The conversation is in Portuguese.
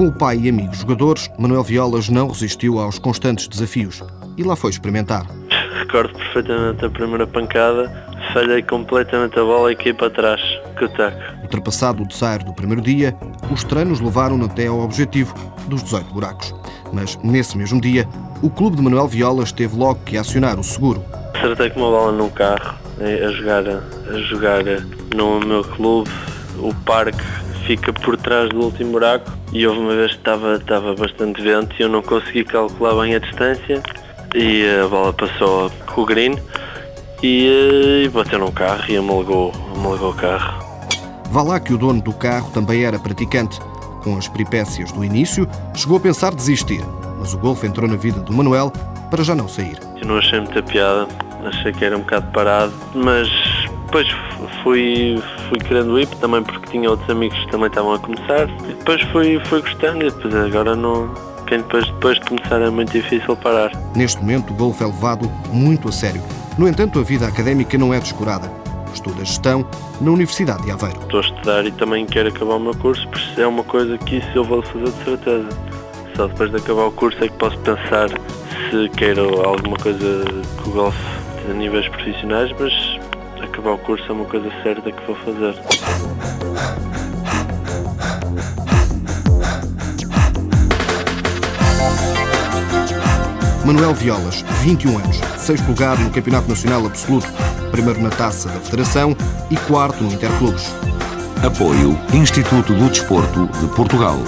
Com o pai e amigos jogadores, Manuel Violas não resistiu aos constantes desafios e lá foi experimentar. Recordo perfeitamente a primeira pancada, falhei completamente a bola e caí para trás, o taco. Ultrapassado o dessaio do primeiro dia, os treinos levaram-no até ao objetivo dos 18 buracos. Mas nesse mesmo dia, o clube de Manuel Violas teve logo que acionar o seguro. Acertei com uma bola num carro, eh, a jogar, a jogar no meu clube, o parque fica por trás do último buraco e houve uma vez que estava, estava bastante vento e eu não consegui calcular bem a distância e a bola passou com o green e, e bateu num carro e amalgou, amalgou o carro. Vá lá que o dono do carro também era praticante. Com as peripécias do início, chegou a pensar desistir, mas o golfe entrou na vida do Manuel para já não sair. Eu não achei muita piada, achei que era um bocado parado, mas depois fui, fui querendo ir, também porque tinha outros amigos que também estavam a começar. E depois fui, fui gostando e depois agora não. Quem depois, depois de começar é muito difícil parar. Neste momento, o golfe é levado muito a sério. No entanto, a vida académica não é descurada. Estuda gestão na Universidade de Aveiro. Estou a estudar e também quero acabar o meu curso, porque é uma coisa que isso eu vou fazer de certeza. Só depois de acabar o curso é que posso pensar se quero alguma coisa com o golfe a níveis profissionais, mas acabar o curso é uma coisa certa que vou fazer. Manuel Violas, 21 anos, sexto lugar no Campeonato Nacional Absoluto, primeiro na Taça da Federação e quarto no Interclubes. Apoio Instituto do Desporto de Portugal.